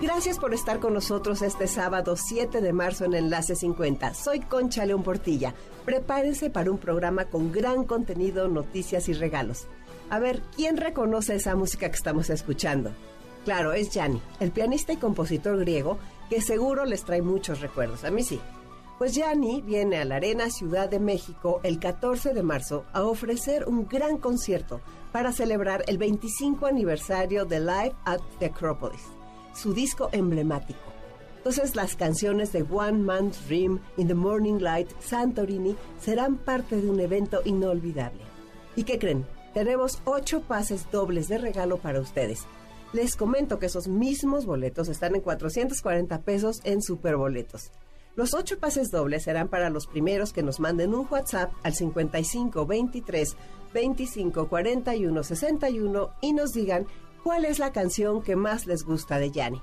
Gracias por estar con nosotros este sábado 7 de marzo en Enlace 50. Soy Concha León Portilla. Prepárense para un programa con gran contenido, noticias y regalos. A ver, ¿quién reconoce esa música que estamos escuchando? Claro, es Gianni, el pianista y compositor griego que seguro les trae muchos recuerdos. A mí sí. Pues Gianni viene a la Arena Ciudad de México el 14 de marzo a ofrecer un gran concierto para celebrar el 25 aniversario de Live at the Acropolis su disco emblemático. Entonces las canciones de One Man's Dream, In the Morning Light, Santorini serán parte de un evento inolvidable. ¿Y qué creen? Tenemos ocho pases dobles de regalo para ustedes. Les comento que esos mismos boletos están en 440 pesos en Superboletos. Los ocho pases dobles serán para los primeros que nos manden un WhatsApp al 55 23 25 41 61 y nos digan ¿Cuál es la canción que más les gusta de Yanni?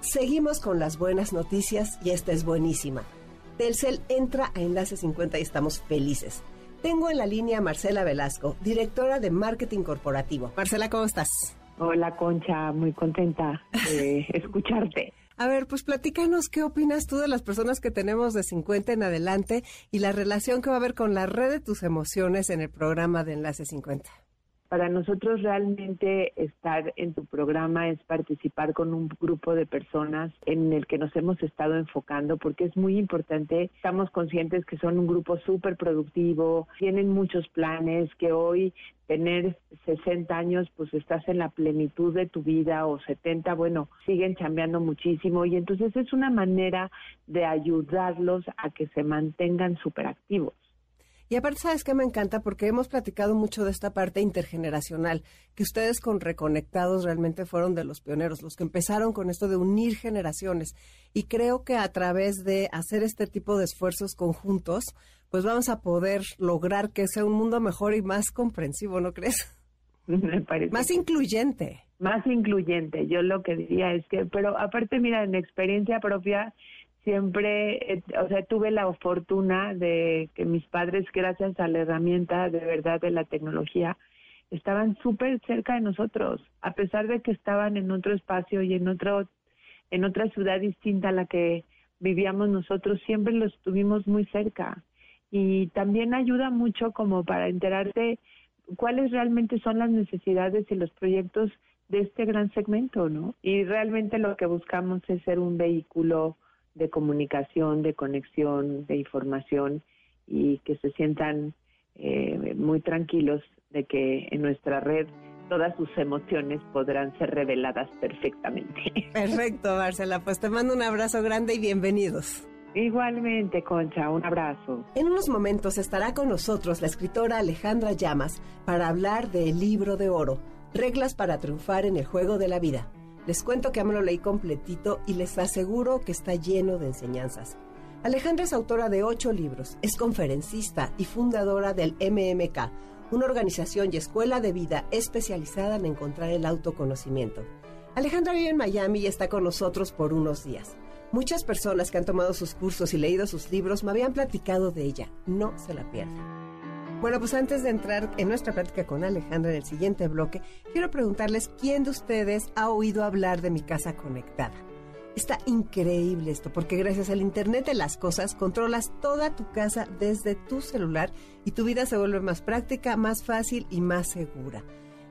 Seguimos con las buenas noticias y esta es buenísima. Telcel entra a Enlace 50 y estamos felices. Tengo en la línea a Marcela Velasco, directora de Marketing Corporativo. Marcela, ¿cómo estás? Hola, Concha, muy contenta de escucharte. A ver, pues platícanos qué opinas tú de las personas que tenemos de 50 en adelante y la relación que va a haber con la red de tus emociones en el programa de Enlace 50. Para nosotros realmente estar en tu programa es participar con un grupo de personas en el que nos hemos estado enfocando porque es muy importante. Estamos conscientes que son un grupo súper productivo, tienen muchos planes, que hoy tener 60 años pues estás en la plenitud de tu vida o 70, bueno, siguen chambeando muchísimo y entonces es una manera de ayudarlos a que se mantengan súper activos. Y aparte, ¿sabes qué me encanta? Porque hemos platicado mucho de esta parte intergeneracional, que ustedes con Reconectados realmente fueron de los pioneros, los que empezaron con esto de unir generaciones. Y creo que a través de hacer este tipo de esfuerzos conjuntos, pues vamos a poder lograr que sea un mundo mejor y más comprensivo, ¿no crees? Me parece. Más incluyente. Más incluyente. Yo lo que diría es que, pero aparte, mira, en experiencia propia, siempre, eh, o sea, tuve la fortuna de que mis padres, gracias a la herramienta de verdad de la tecnología, estaban súper cerca de nosotros, a pesar de que estaban en otro espacio y en otro, en otra ciudad distinta a la que vivíamos nosotros, siempre los tuvimos muy cerca. Y también ayuda mucho como para enterarte cuáles realmente son las necesidades y los proyectos de este gran segmento, ¿no? Y realmente lo que buscamos es ser un vehículo de comunicación, de conexión, de información y que se sientan eh, muy tranquilos de que en nuestra red todas sus emociones podrán ser reveladas perfectamente. Perfecto, Marcela. Pues te mando un abrazo grande y bienvenidos. Igualmente, Concha, un abrazo. En unos momentos estará con nosotros la escritora Alejandra Llamas para hablar del libro de oro, Reglas para triunfar en el juego de la vida. Les cuento que me lo leí completito y les aseguro que está lleno de enseñanzas. Alejandra es autora de ocho libros, es conferencista y fundadora del MMK, una organización y escuela de vida especializada en encontrar el autoconocimiento. Alejandra vive en Miami y está con nosotros por unos días. Muchas personas que han tomado sus cursos y leído sus libros me habían platicado de ella. No se la pierdan. Bueno, pues antes de entrar en nuestra plática con Alejandra en el siguiente bloque, quiero preguntarles quién de ustedes ha oído hablar de mi casa conectada. Está increíble esto, porque gracias al Internet de las Cosas controlas toda tu casa desde tu celular y tu vida se vuelve más práctica, más fácil y más segura.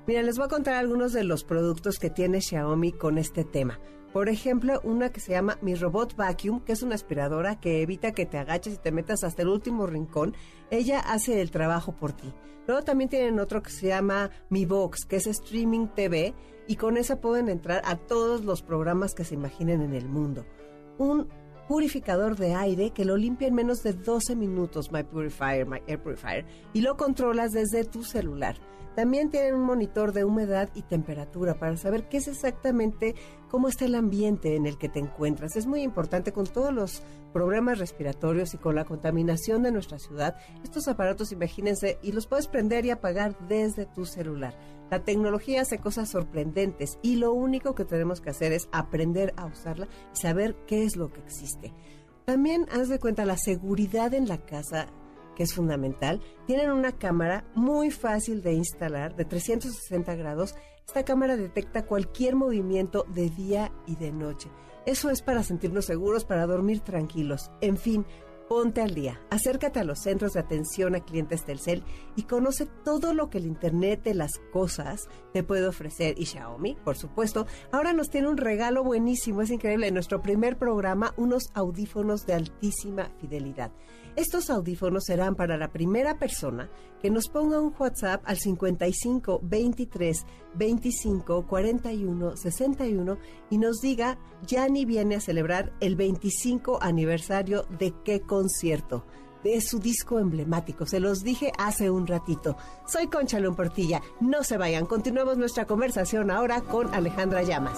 Mira, les voy a contar algunos de los productos que tiene Xiaomi con este tema. Por ejemplo, una que se llama Mi Robot Vacuum, que es una aspiradora que evita que te agaches y te metas hasta el último rincón. Ella hace el trabajo por ti. Luego también tienen otro que se llama Mi Box, que es streaming TV, y con esa pueden entrar a todos los programas que se imaginen en el mundo. Un purificador de aire que lo limpia en menos de 12 minutos, My Purifier, My Air Purifier, y lo controlas desde tu celular. También tienen un monitor de humedad y temperatura para saber qué es exactamente cómo está el ambiente en el que te encuentras. Es muy importante con todos los problemas respiratorios y con la contaminación de nuestra ciudad. Estos aparatos, imagínense, y los puedes prender y apagar desde tu celular. La tecnología hace cosas sorprendentes y lo único que tenemos que hacer es aprender a usarla y saber qué es lo que existe. También haz de cuenta la seguridad en la casa que es fundamental, tienen una cámara muy fácil de instalar de 360 grados. Esta cámara detecta cualquier movimiento de día y de noche. Eso es para sentirnos seguros, para dormir tranquilos. En fin, Ponte al día, acércate a los centros de atención a clientes Telcel y conoce todo lo que el Internet de las cosas te puede ofrecer. Y Xiaomi, por supuesto, ahora nos tiene un regalo buenísimo, es increíble. En nuestro primer programa, unos audífonos de altísima fidelidad. Estos audífonos serán para la primera persona que nos ponga un WhatsApp al 55 23 25 41 61 y nos diga, Yanni viene a celebrar el 25 aniversario de qué concierto de su disco emblemático. Se los dije hace un ratito. Soy Concha Portilla. No se vayan. Continuamos nuestra conversación ahora con Alejandra Llamas.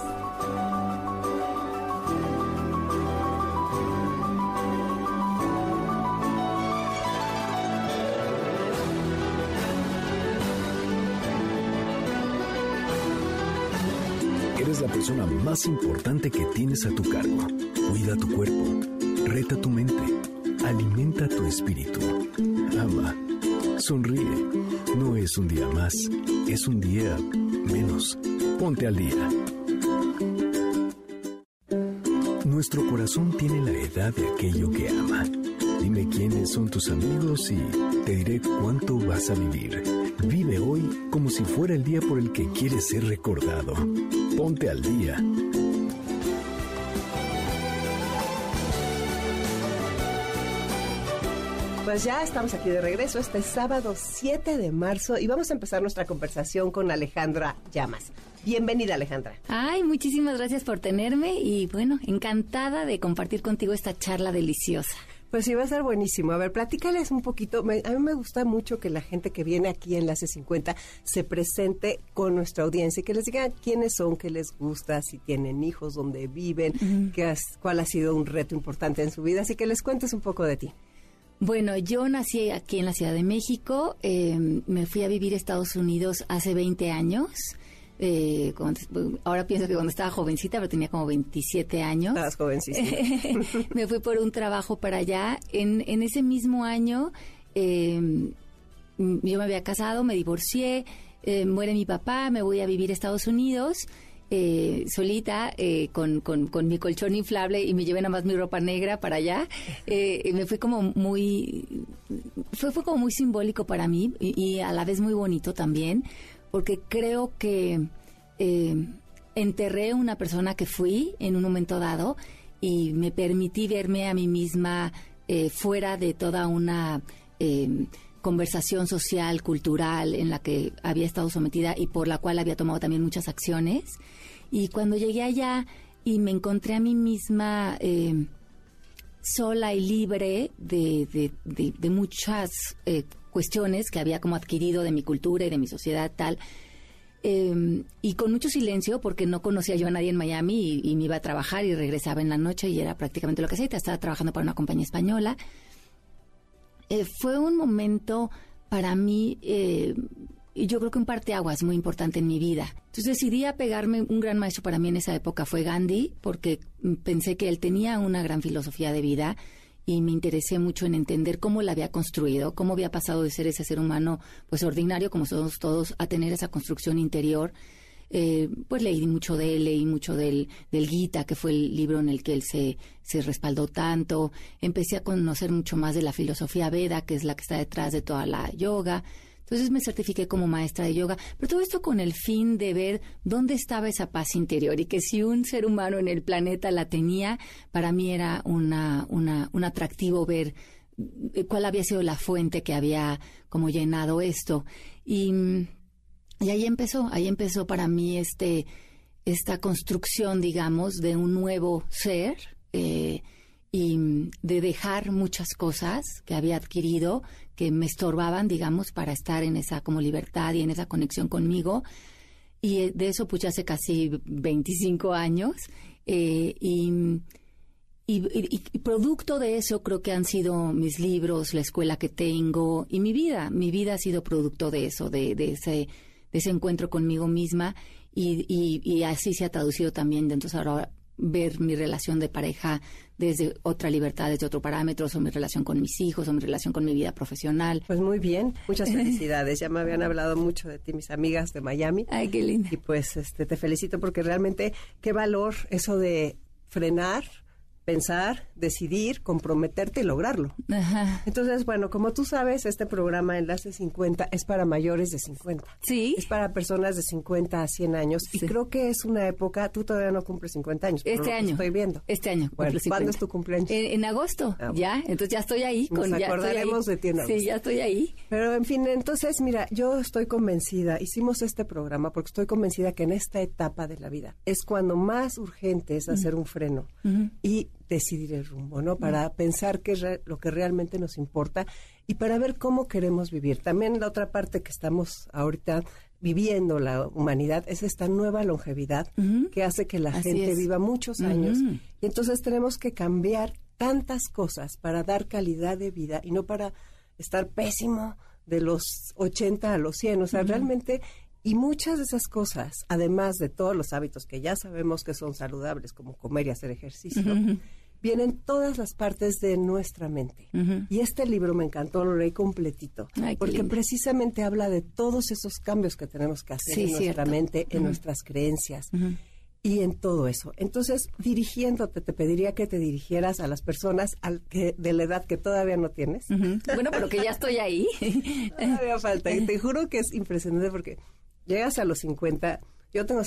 Persona más importante que tienes a tu cargo. Cuida tu cuerpo, reta tu mente, alimenta tu espíritu. Ama, sonríe. No es un día más, es un día menos. Ponte al día. Nuestro corazón tiene la edad de aquello que ama. Dime quiénes son tus amigos y te diré cuánto vas a vivir. Vive hoy como si fuera el día por el que quieres ser recordado. Ponte al día. Pues ya estamos aquí de regreso este sábado 7 de marzo y vamos a empezar nuestra conversación con Alejandra Llamas. Bienvenida Alejandra. Ay, muchísimas gracias por tenerme y bueno, encantada de compartir contigo esta charla deliciosa. Pues sí, va a ser buenísimo. A ver, platícales un poquito. a mí me gusta mucho que la gente que viene aquí en la C50 se presente con nuestra audiencia y que les diga quiénes son, qué les gusta, si tienen hijos, dónde viven, qué cuál ha sido un reto importante en su vida. Así que les cuentes un poco de ti. Bueno, yo nací aquí en la Ciudad de México, em, me fui a vivir a Estados Unidos hace 20 años. Eh, ahora pienso que cuando estaba jovencita, pero tenía como 27 años. Estabas jovencísima. me fui por un trabajo para allá. En, en ese mismo año, em, yo me había casado, me divorcié, eh, muere mi papá, me voy a vivir a Estados Unidos. Eh, solita eh, con, con, con, mi colchón inflable y me llevé nada más mi ropa negra para allá. Eh, me fue como muy, fue, fue como muy simbólico para mí y, a la vez muy bonito también, porque creo que eh, enterré una persona que fui en un momento dado y me permití verme a mí misma eh, fuera de toda una eh, conversación social, cultural en la que había estado sometida y por la cual había tomado también muchas acciones. Y cuando llegué allá y me encontré a mí misma sola y libre de, de muchas cuestiones que había como adquirido de mi cultura y de mi sociedad tal. Em, y con mucho silencio porque no conocía yo a nadie en Miami y, me iba a trabajar y regresaba en la noche y era prácticamente lo que hacía. Estaba trabajando para una compañía española. Eh, fue un momento para mí, eh, yo creo que un parteaguas muy importante en mi vida. Entonces decidí pegarme, un gran maestro para mí en esa época fue Gandhi, porque pensé que él tenía una gran filosofía de vida y me interesé mucho en entender cómo la había construido, cómo había pasado de ser ese ser humano pues ordinario como somos todos a tener esa construcción interior. Eh, pues leí mucho de él, leí mucho del, del Gita, que fue el libro en el que él se, se respaldó tanto. Empecé a conocer mucho más de la filosofía Veda, que es la que está detrás de toda la yoga. Entonces me certifiqué como maestra de yoga, pero todo esto con el fin de ver dónde estaba esa paz interior y que si un ser humano en el planeta la tenía, para mí era una, una, un atractivo ver eh, cuál había sido la fuente que había como llenado esto. Y, y ahí empezó, ahí empezó para mí este, esta construcción, digamos, de un nuevo ser. Eh, y de dejar muchas cosas que había adquirido que me estorbaban, digamos, para estar en esa como libertad y en esa conexión conmigo. Y eh, de eso pues hace casi 25 años. Eh, y, y, y, producto de eso creo que han sido mis libros, la escuela que tengo y mi vida. Mi vida ha sido producto de eso, de, de ese, de ese encuentro conmigo misma. Y, y, así se ha traducido también. Entonces ahora ver mi relación de pareja desde otra libertad, desde otro parámetro, o mi relación con mis hijos, o mi relación con mi vida profesional. Pues muy bien, muchas felicidades. Ya me habían hablado mucho de ti mis amigas de Miami. Ay, qué lindo. Y pues este te felicito porque realmente qué valor eso de frenar, pensar, decidir, comprometerte y lograrlo. Ajá. Entonces, bueno, como tú sabes, este programa Enlace 50 es para mayores de 50. Sí. Es para personas de 50 a 100 años. Y creo que es una época, tú todavía no cumples 50 años. Este año. Estoy viendo. Este año. Bueno, ¿cuándo es tu cumpleaños? En, agosto, ah, ya. Entonces ya estoy ahí. Nos con, acordaremos de ti en Sí, ya estoy ahí. Pero en fin, entonces, mira, yo estoy convencida, hicimos este programa porque estoy convencida que en esta etapa de la vida es cuando más urgente es hacer un freno y decidir el rumbo, ¿no? Para pensar qué es lo que realmente nos importa y para ver cómo queremos vivir. También la otra parte que estamos ahorita viviendo la humanidad es esta nueva longevidad que hace que la gente viva muchos años. Y entonces tenemos que cambiar tantas cosas para dar calidad de vida y no para estar pésimo de los 80 a los 100. O sea, realmente y muchas de esas cosas, además de todos los hábitos que ya sabemos que son saludables, como comer y hacer ejercicio, vienen todas las partes de nuestra mente. Y este libro me encantó, lo leí completito, porque precisamente habla de todos esos cambios que tenemos que hacer en nuestra mente, en nuestras creencias. Y en todo eso. Entonces, dirigiéndote, te pediría que te dirigieras a las personas al que, de la edad que todavía no tienes. Bueno, pero que ya estoy ahí. todavía falta. Y te juro que es impresionante porque llegas a los 50, yo tengo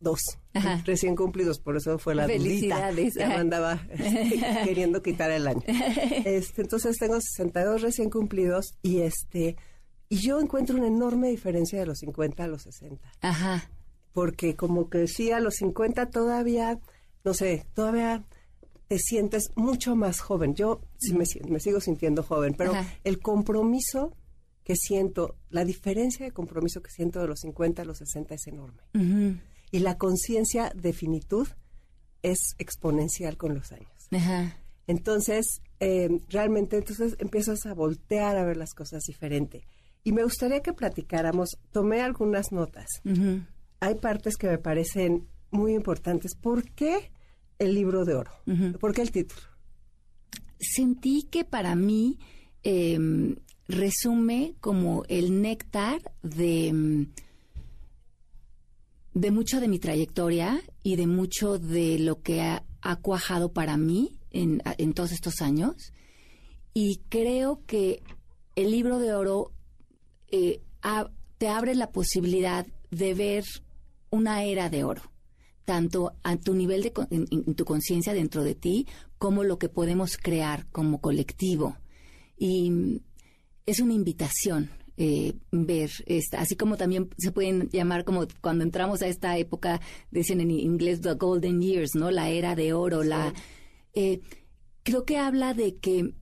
62 recién cumplidos, por eso fue la dudita. Ya me andaba este, queriendo quitar el año. Este, entonces tengo 62 recién cumplidos y este y yo encuentro una enorme diferencia de los 50 a los 60. Ajá. Porque como que sí, a los 50 todavía, no sé, todavía te sientes mucho más joven. Yo sí me, me sigo sintiendo joven, pero el compromiso que siento, la diferencia de compromiso que siento de los 50 a los 60 es enorme. Y la conciencia de finitud es exponencial con los años. Entonces, eh, realmente entonces empiezas a voltear a ver las cosas diferente. Y me gustaría que platicáramos, tomé algunas notas. Hay partes que me parecen muy importantes. ¿Por qué el libro de oro? ¿Por qué el título? Sentí que para mí em, resume como el néctar de, mm, de mucho de mi trayectoria y de mucho de lo que ha, cuajado para mí en, todos estos años. Y creo que el libro de oro eh, te abre la posibilidad de ver una era de oro, tanto a tu nivel de en tu conciencia dentro de ti, como lo que podemos crear como colectivo. Y es una invitación eh, ver esta, así como también se pueden llamar como cuando entramos a esta época, dicen en inglés the golden years, ¿no? La era de oro, la eh, creo que habla de que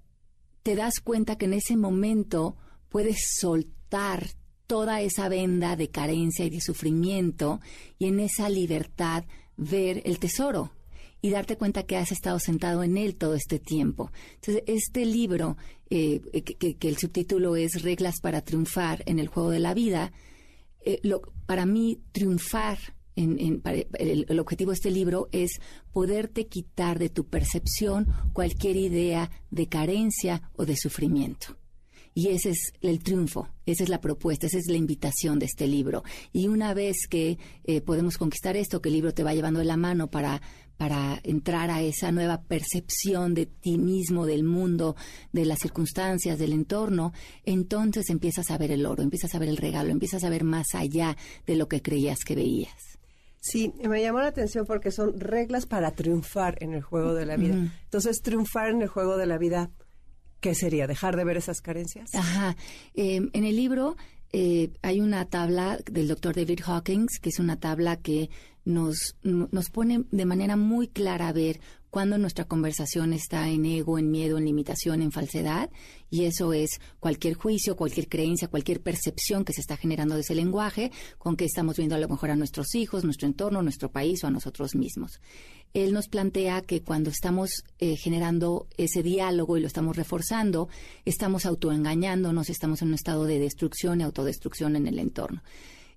te das cuenta que en ese momento puedes soltar toda esa venda de carencia y de sufrimiento y en esa libertad ver el tesoro, y darte cuenta que has estado sentado en él todo este tiempo. Entonces, este libro, eh, que, el subtítulo es Reglas para triunfar en el juego de la vida, eh, para mí triunfar en, el, el, objetivo de este libro es poderte quitar de tu percepción cualquier idea de carencia o de sufrimiento. Y ese es el triunfo, esa es la propuesta, esa es la invitación de este libro. Y una vez que eh, podemos conquistar esto, que el libro te va llevando de la mano para, para entrar a esa nueva percepción de ti mismo, del mundo, de las circunstancias, del entorno, entonces empiezas a ver el oro, empiezas a ver el regalo, empiezas a ver más allá de lo que creías que veías. Sí, me llamó la atención porque son reglas para triunfar en el juego de la vida. Entonces, triunfar en el juego de la vida, ¿qué sería? ¿Dejar de ver esas carencias? Ajá. Em, en el libro eh, hay una tabla del doctor David Hawkins, que es una tabla que nos, nos pone de manera muy clara a ver cuando nuestra conversación está en ego, en miedo, en limitación, en falsedad, y eso es cualquier juicio, cualquier creencia, cualquier percepción que se está generando de ese lenguaje, con que estamos viendo a lo mejor a nuestros hijos, nuestro entorno, nuestro país o a nosotros mismos. Él nos plantea que cuando estamos eh, generando ese diálogo y lo estamos reforzando, estamos autoengañándonos, estamos en un estado de destrucción y autodestrucción en el entorno.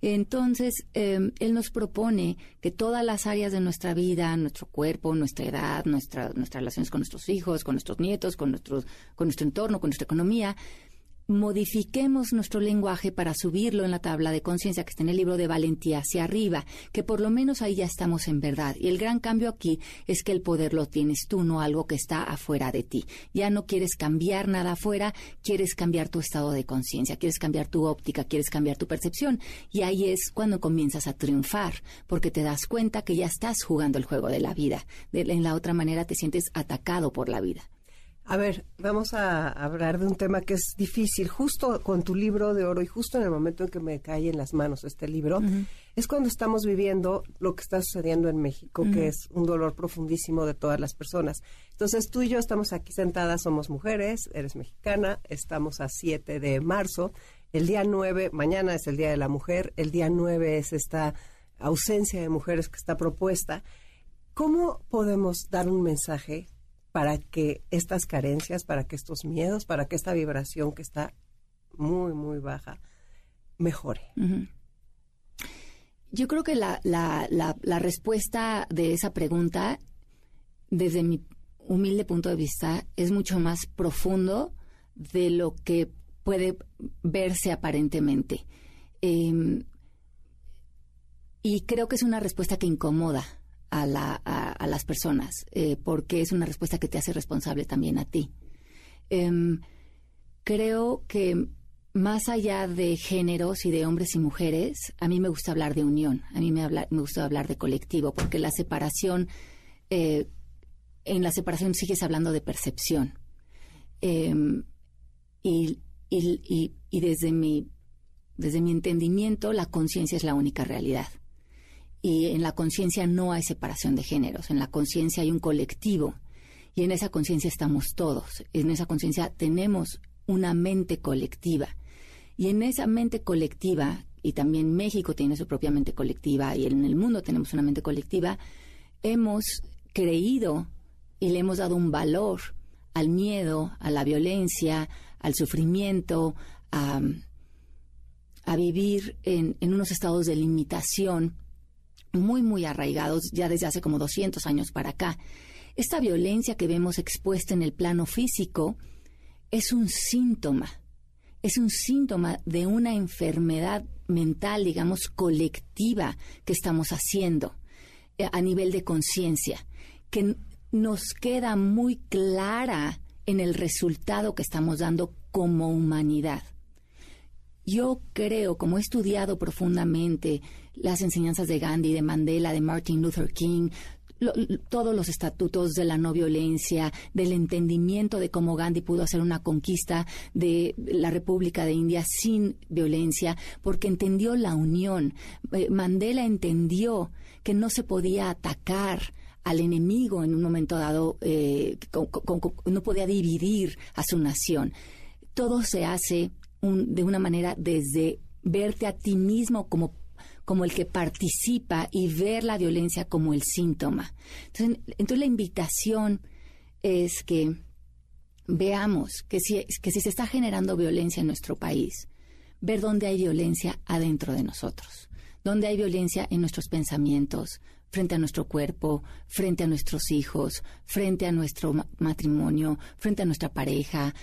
Entonces, em, él nos propone que todas las áreas de nuestra vida, nuestro cuerpo, nuestra edad, nuestra, nuestras relaciones con nuestros hijos, con nuestros nietos, con, nuestros, con nuestro entorno, con nuestra economía, modifiquemos nuestro lenguaje para subirlo en la tabla de conciencia que está en el libro de Valentía hacia arriba, que por lo menos ahí ya estamos en verdad. Y el gran cambio aquí es que el poder lo tienes tú, no algo que está afuera de ti. Ya no quieres cambiar nada afuera, quieres cambiar tu estado de conciencia, quieres cambiar tu óptica, quieres cambiar tu percepción. Y ahí es cuando comienzas a triunfar, porque te das cuenta que ya estás jugando el juego de la vida. De, en la otra manera te sientes atacado por la vida. A ver, vamos a hablar de un tema que es difícil. Justo con tu libro de oro y justo en el momento en que me cae en las manos este libro, es cuando estamos viviendo lo que está sucediendo en México, que es un dolor profundísimo de todas las personas. Entonces tú y yo estamos aquí sentadas, somos mujeres, eres mexicana, estamos a 7 de marzo. El día 9, mañana es el Día de la Mujer, el día 9 es esta ausencia de mujeres que está propuesta. ¿Cómo podemos dar un mensaje para que estas carencias, para que estos miedos, para que esta vibración que está muy, muy baja, mejore. Yo creo que la, la, la, respuesta de esa pregunta, desde mi humilde punto de vista, es mucho más profundo de lo que puede verse aparentemente. Em, y creo que es una respuesta que incomoda a, la, a, las personas, eh, porque es una respuesta que te hace responsable también a ti. Em, creo que más allá de géneros y de hombres y mujeres, a mí me gusta hablar de unión, a mí me, gusta hablar de colectivo, porque la separación, eh, en la separación sigues hablando de percepción. Em, y, y, y, desde mi, desde mi entendimiento, la conciencia es la única realidad y en la conciencia no hay separación de géneros, en la conciencia hay un colectivo y en esa conciencia estamos todos, en esa conciencia tenemos una mente colectiva y en esa mente colectiva, y también México tiene su propia mente colectiva y en el mundo tenemos una mente colectiva, hemos creído y le hemos dado un valor al miedo, a la violencia, al sufrimiento, a, vivir en, en unos estados de limitación muy, muy arraigados ya desde hace como 200 años para acá. Esta violencia que vemos expuesta en el plano físico es un síntoma, es un síntoma de una enfermedad mental, digamos, colectiva que estamos haciendo eh, a nivel de conciencia, que nos queda muy clara en el resultado que estamos dando como humanidad. Yo creo, como he estudiado profundamente las enseñanzas de Gandhi, de Mandela, de Martin Luther King, todos los estatutos de la no violencia, del entendimiento de cómo Gandhi pudo hacer una conquista de la República de India sin violencia, porque entendió la unión. Eh, Mandela entendió que no se podía atacar al enemigo en un momento dado, eh, no podía dividir a su nación. Todo se hace de una manera desde verte a ti mismo como como el que participa y ver la violencia como el síntoma. Entonces, entonces la invitación es que veamos que si, que si se está generando violencia en nuestro país, ver dónde hay violencia adentro de nosotros, dónde hay violencia en nuestros pensamientos, frente a nuestro cuerpo, frente a nuestros hijos, frente a nuestro matrimonio, frente a nuestra pareja,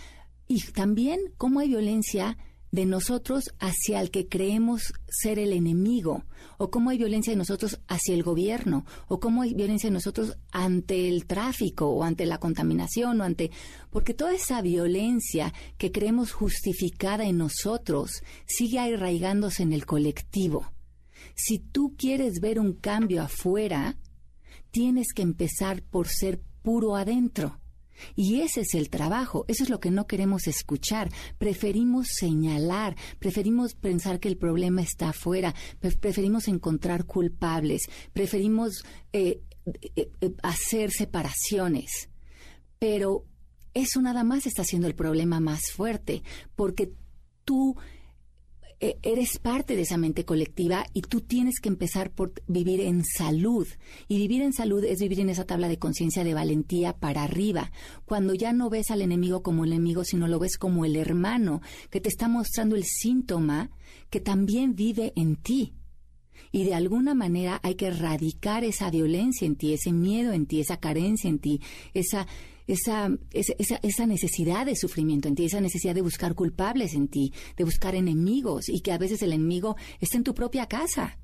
y también cómo hay violencia de nosotros hacia el que creemos ser el enemigo, o cómo hay violencia de nosotros hacia el gobierno, o cómo hay violencia de nosotros ante el tráfico, o ante la contaminación, o ante... Porque toda esa violencia que creemos justificada en nosotros sigue arraigándose en el colectivo. Si tú quieres ver un cambio afuera, tienes que empezar por ser puro adentro. Y ese es el trabajo, eso es lo que no queremos escuchar. Preferimos señalar, preferimos pensar que el problema está afuera, preferimos encontrar culpables, preferimos eh, eh, eh, hacer separaciones, pero eso nada más está siendo el problema más fuerte, porque tú eres parte de esa mente colectiva y tú tienes que empezar por vivir en salud. Y vivir en salud es vivir en esa tabla de conciencia de valentía para arriba, cuando ya no ves al enemigo como el enemigo, sino lo ves como el hermano que te está mostrando el síntoma que también vive en ti. Y de alguna manera hay que erradicar esa violencia en ti, ese miedo en ti, esa carencia en ti, esa esa, esa, esa necesidad de sufrimiento en ti, esa necesidad de buscar culpables en ti, de buscar enemigos y que a veces el enemigo está en tu propia casa.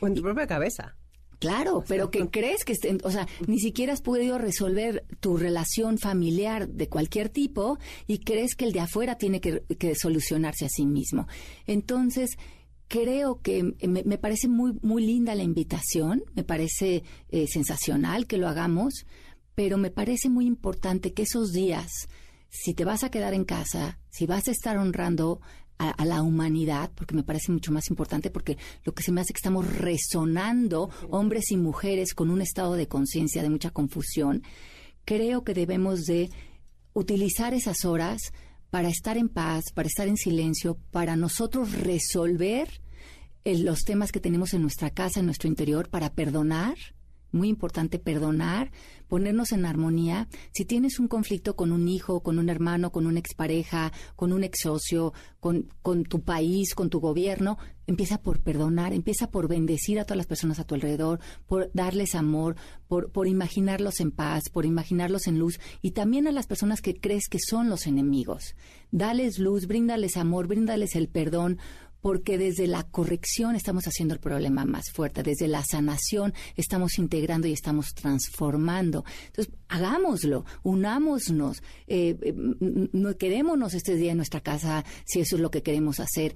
O en tu propia cabeza. Claro, pero que crees que, o sea, ni siquiera has podido resolver tu relación familiar de cualquier tipo y crees que el de afuera tiene que, solucionarse a sí mismo. Entonces, creo que me, parece muy, muy linda la invitación, me parece eh, sensacional que lo hagamos, pero me parece muy importante que esos días, si te vas a quedar en casa, si vas a estar honrando a, la humanidad, porque me parece mucho más importante, porque lo que se me hace que estamos resonando, hombres y mujeres, con un estado de conciencia de mucha confusión, creo que debemos de utilizar esas horas para estar en paz, para estar en silencio, para nosotros resolver eh, los temas que tenemos en nuestra casa, en nuestro interior, para perdonar, muy importante perdonar, ponernos en armonía. Si tienes un conflicto con un hijo, con un hermano, con una expareja, con un ex socio, con, con tu país, con tu gobierno, empieza por perdonar, empieza por bendecir a todas las personas a tu alrededor, por darles amor, por, por imaginarlos en paz, por imaginarlos en luz y también a las personas que crees que son los enemigos. Dales luz, bríndales amor, bríndales el perdón, porque desde la corrección estamos haciendo el problema más fuerte, desde la sanación estamos integrando y estamos transformando. Entonces, hagámoslo, unámonos, eh, eh no quedémonos este día en nuestra casa si eso es lo que queremos hacer,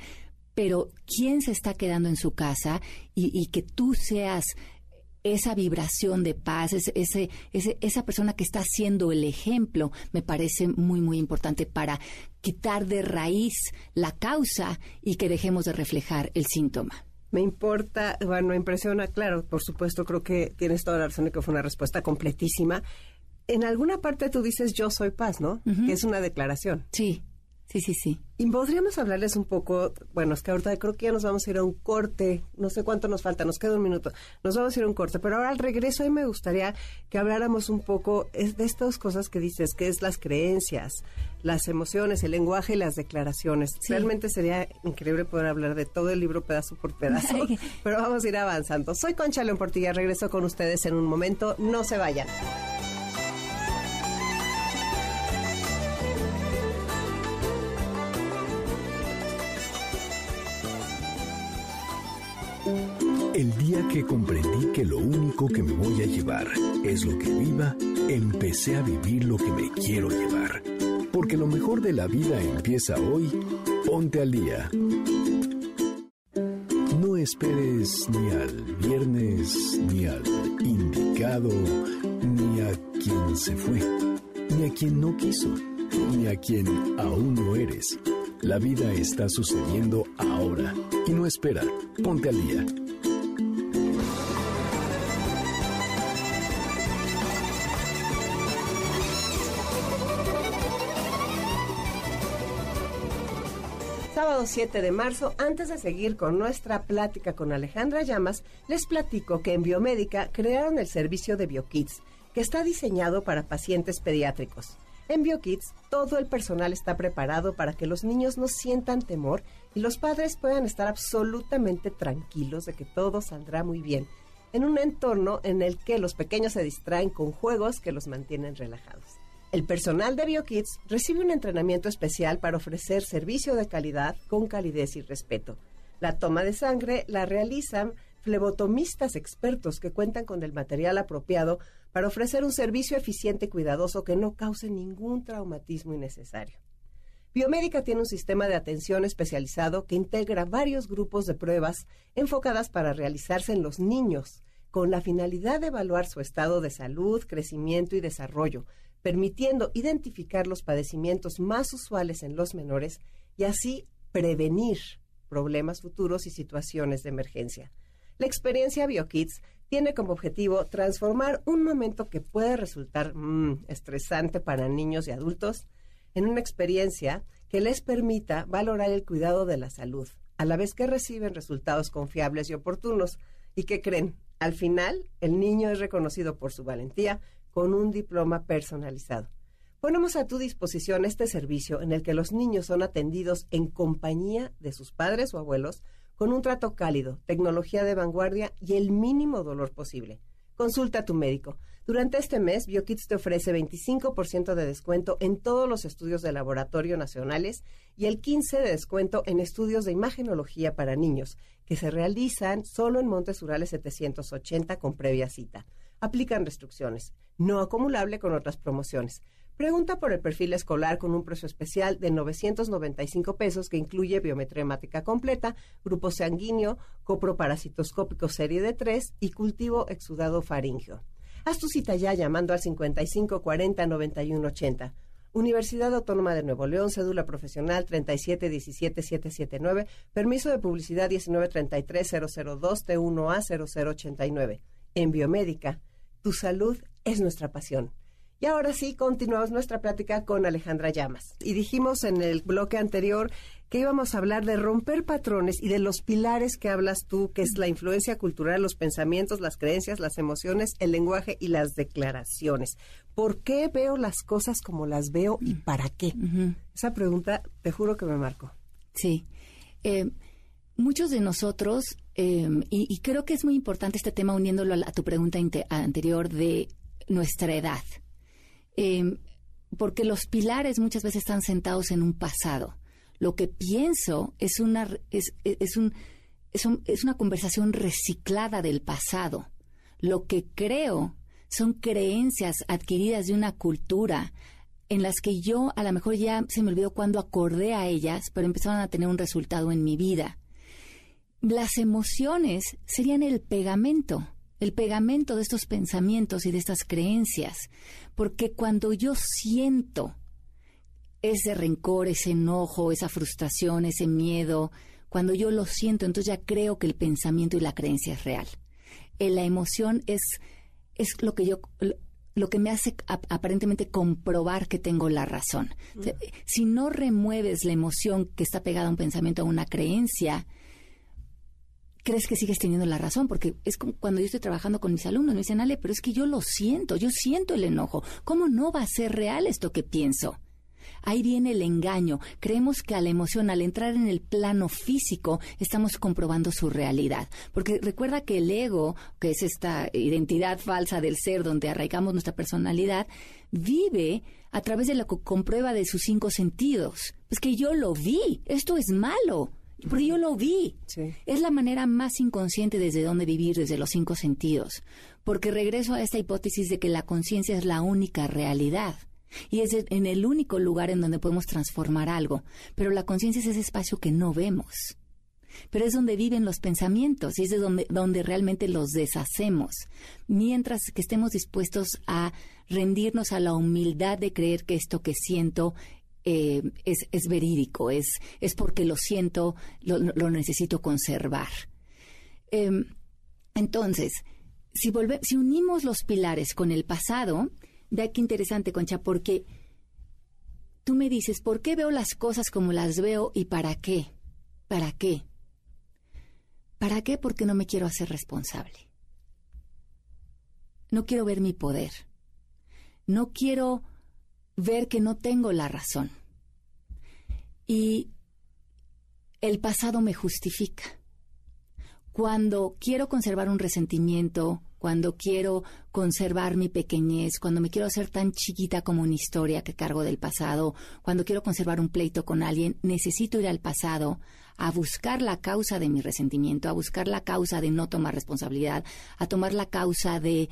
pero ¿quién se está quedando en su casa y que tú seas esa vibración de paz, ese, ese, esa persona que está siendo el ejemplo, me parece muy, muy importante para quitar de raíz la causa y que dejemos de reflejar el síntoma. Me importa, bueno, me impresiona, claro, por supuesto, creo que tienes toda la razón de que fue una respuesta completísima. En alguna parte tú dices yo soy paz, ¿no? Que es una declaración. Sí. Sí, sí, sí. Y podríamos hablarles un poco, bueno, es que ahorita creo que ya nos vamos a ir a un corte, no sé cuánto nos falta, nos queda un minuto, nos vamos a ir a un corte, pero ahora al regreso a mí me gustaría que habláramos un poco de estas cosas que dices, que es las creencias, las emociones, el lenguaje y las declaraciones. Realmente sería increíble poder hablar de todo el libro pedazo por pedazo, pero vamos a ir avanzando. Soy Concha León Portilla, regreso con ustedes en un momento, no se vayan. El día que comprendí que lo único que me voy a llevar es lo que viva, empecé a vivir lo que me quiero llevar. Porque lo mejor de la vida empieza hoy, ponte al día. No esperes ni al viernes, ni al indicado, ni a quien se fue, ni a quien no quiso, ni a quien aún no eres. La vida está sucediendo ahora y no espera, ponte al día. sábado 7 de marzo, antes de seguir con nuestra plática con Alejandra Llamas, les platico que en Biomédica crearon el servicio de BioKids, que está diseñado para pacientes pediátricos. En BioKids, todo el personal está preparado para que los niños no sientan temor y los padres puedan estar absolutamente tranquilos de que todo saldrá muy bien, en un entorno en el que los pequeños se distraen con juegos que los mantienen relajados. El personal de BioKids recibe un entrenamiento especial para ofrecer servicio de calidad con calidez y respeto. La toma de sangre la realizan flebotomistas expertos que cuentan con el material apropiado para ofrecer un servicio eficiente y cuidadoso que no cause ningún traumatismo innecesario. Biomédica tiene un sistema de atención especializado que integra varios grupos de pruebas enfocadas para realizarse en los niños, con la finalidad de evaluar su estado de salud, crecimiento y desarrollo, permitiendo identificar los padecimientos más usuales en los menores y así prevenir problemas futuros y situaciones de emergencia. La experiencia BioKids tiene como objetivo transformar un momento que puede resultar mm, estresante para niños y adultos en una experiencia que les permita valorar el cuidado de la salud, a la vez que reciben resultados confiables y oportunos. ¿Y que creen? Al final, el niño es reconocido por su valentía con un diploma personalizado. Ponemos a tu disposición este servicio en el que los niños son atendidos en compañía de sus padres o abuelos con un trato cálido, tecnología de vanguardia y el mínimo dolor posible. Consulta a tu médico. Durante este mes, BioKids te ofrece 25% de descuento en todos los estudios de laboratorio nacionales y el 15% de descuento en estudios de imagenología para niños, que se realizan solo en Montes Urales 780 con previa cita. Aplican restricciones. No acumulable con otras promociones. Pregunta por el perfil escolar con un precio especial de 995 pesos que incluye biometría hemática completa, grupo sanguíneo, coproparasitoscópico serie de 3 y cultivo exudado faringio. Haz tu cita ya llamando al 55 40 91 80. Universidad Autónoma de Nuevo León, cédula profesional 3717779, permiso de publicidad 1933002 T1A 0089. En Biomédica, tu salud es nuestra pasión. Y ahora sí, continuamos nuestra plática con Alejandra Llamas. Y dijimos en el bloque anterior que íbamos a hablar de romper patrones y de los pilares que hablas tú, que es la influencia cultural, los pensamientos, las creencias, las emociones, el lenguaje y las declaraciones. ¿Por qué veo las cosas como las veo y para qué? Esa pregunta, te juro que me marcó. Sí. Eh, muchos de nosotros, eh, y, creo que es muy importante este tema uniéndolo a, tu pregunta anterior de nuestra edad. Em, porque los pilares muchas veces están sentados en un pasado. Lo que pienso es una, es, es, un, es, un, es una conversación reciclada del pasado. Lo que creo son creencias adquiridas de una cultura en las que yo a lo mejor ya se me olvidó cuando acordé a ellas, pero empezaron a tener un resultado en mi vida. Las emociones serían el pegamento el pegamento de estos pensamientos y de estas creencias, porque cuando yo siento ese rencor, ese enojo, esa frustración, ese miedo, cuando yo lo siento, entonces ya creo que el pensamiento y la creencia es real. Eh, la emoción es, es lo que yo lo que me hace aparentemente comprobar que tengo la razón. si no remueves la emoción que está pegada a un pensamiento, a una creencia, crees que sigues teniendo la razón, porque es como cuando yo estoy trabajando con mis alumnos, me dicen, Ale, pero es que yo lo siento, yo siento el enojo. ¿Cómo no va a ser real esto que pienso? Ahí viene el engaño. Creemos que a la emoción, al entrar en el plano físico, estamos comprobando su realidad. Porque recuerda que el ego, que es esta identidad falsa del ser donde arraigamos nuestra personalidad, vive a través de lo que comprueba de sus cinco sentidos. Es que yo lo vi, esto es malo. Porque yo lo vi. Es la manera más inconsciente desde donde vivir, desde los cinco sentidos. Porque regreso a esta hipótesis de que la conciencia es la única realidad. Y es en el único lugar en donde podemos transformar algo. Pero la conciencia es ese espacio que no vemos. Pero es donde viven los pensamientos y es de donde, donde realmente los deshacemos. Mientras que estemos dispuestos a rendirnos a la humildad de creer que esto que siento eh, es, es, verídico, es, es porque lo siento, lo, lo necesito conservar. Em, entonces, si, si unimos los pilares con el pasado, vea qué interesante, Concha, porque tú me dices, ¿por qué veo las cosas como las veo y para qué? ¿Para qué? ¿Para qué? Porque no me quiero hacer responsable. No quiero ver mi poder. No quiero ver que no tengo la razón. Y el pasado me justifica. Cuando quiero conservar un resentimiento, cuando quiero conservar mi pequeñez, cuando me quiero hacer tan chiquita como una historia que cargo del pasado, cuando quiero conservar un pleito con alguien, necesito ir al pasado a buscar la causa de mi resentimiento, a buscar la causa de no tomar responsabilidad, a tomar la causa de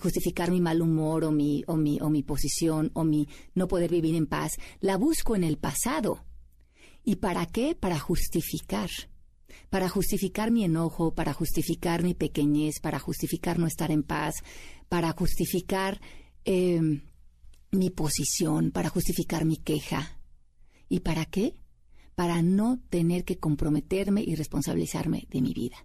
justificar mi mal humor o mi, o mi, o mi posición o mi no poder vivir en paz. La busco en el pasado. ¿Y para qué? Para justificar para justificar mi enojo, para justificar mi pequeñez, para justificar no estar en paz, para justificar em, mi posición, para justificar mi queja. ¿Y para qué? Para no tener que comprometerme y responsabilizarme de mi vida.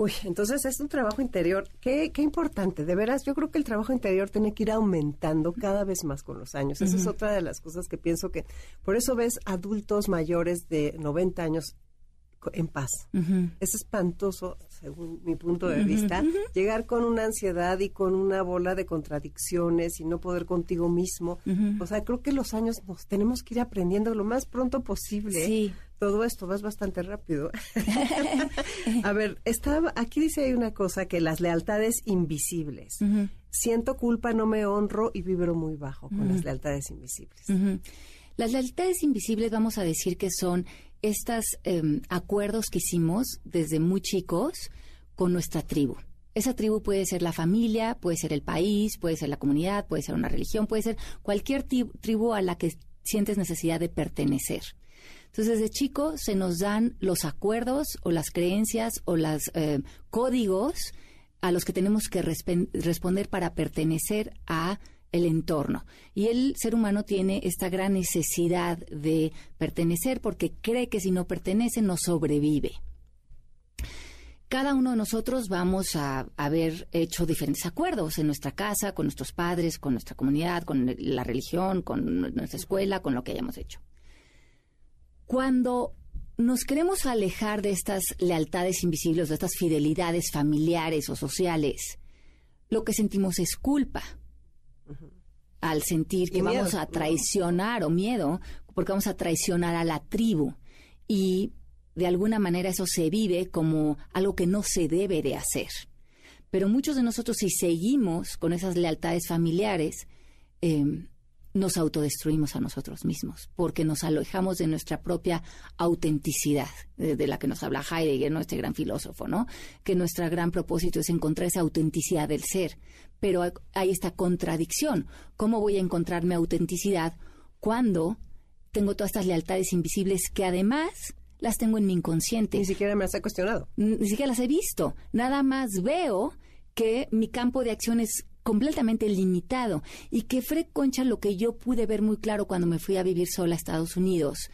Uy, entonces es un trabajo interior. Qué, qué importante, de veras. Yo creo que el trabajo interior tiene que ir aumentando cada vez más con los años. Esa es otra de las cosas que pienso que. Por eso ves adultos mayores de 90 años en paz. Es espantoso, según mi punto de vista, llegar con una ansiedad y con una bola de contradicciones y no poder contigo mismo. O sea, creo que los años nos tenemos que ir aprendiendo lo más pronto posible. Sí. Todo esto vas bastante rápido. A ver, estaba, aquí dice hay una cosa que las lealtades invisibles. Siento culpa, no me honro y vibro muy bajo con las lealtades invisibles. Las lealtades invisibles vamos a decir que son estos em, acuerdos que hicimos desde muy chicos con nuestra tribu. Esa tribu puede ser la familia, puede ser el país, puede ser la comunidad, puede ser una religión, puede ser cualquier tribu a la que sientes necesidad de pertenecer. Entonces, desde chico se nos dan los acuerdos o las creencias o los eh, códigos a los que tenemos que responder para pertenecer a el entorno. Y el ser humano tiene esta gran necesidad de pertenecer porque cree que si no pertenece no sobrevive. Cada uno de nosotros vamos a haber hecho diferentes acuerdos en nuestra casa, con nuestros padres, con nuestra comunidad, con la religión, con nuestra escuela, con lo que hayamos hecho. Cuando nos queremos alejar de estas lealtades invisibles, de estas fidelidades familiares o sociales, lo que sentimos es culpa al sentir que vamos a traicionar o miedo, porque vamos a traicionar a la tribu. Y de alguna manera eso se vive como algo que no se debe de hacer. Pero muchos de nosotros, si seguimos con esas lealtades familiares, eh, nos autodestruimos a nosotros mismos, porque nos alejamos de nuestra propia autenticidad, de, la que nos habla Heidegger, ¿no? este gran filósofo, ¿no? Que nuestro gran propósito es encontrar esa autenticidad del ser. Pero hay esta contradicción. ¿Cómo voy a encontrar mi autenticidad cuando tengo todas estas lealtades invisibles que además las tengo en mi inconsciente? Ni siquiera me las he cuestionado. Ni siquiera las he visto. Nada más veo que mi campo de acción es completamente limitado y que Fred Concha lo que yo pude ver muy claro cuando me fui a vivir sola a Estados Unidos,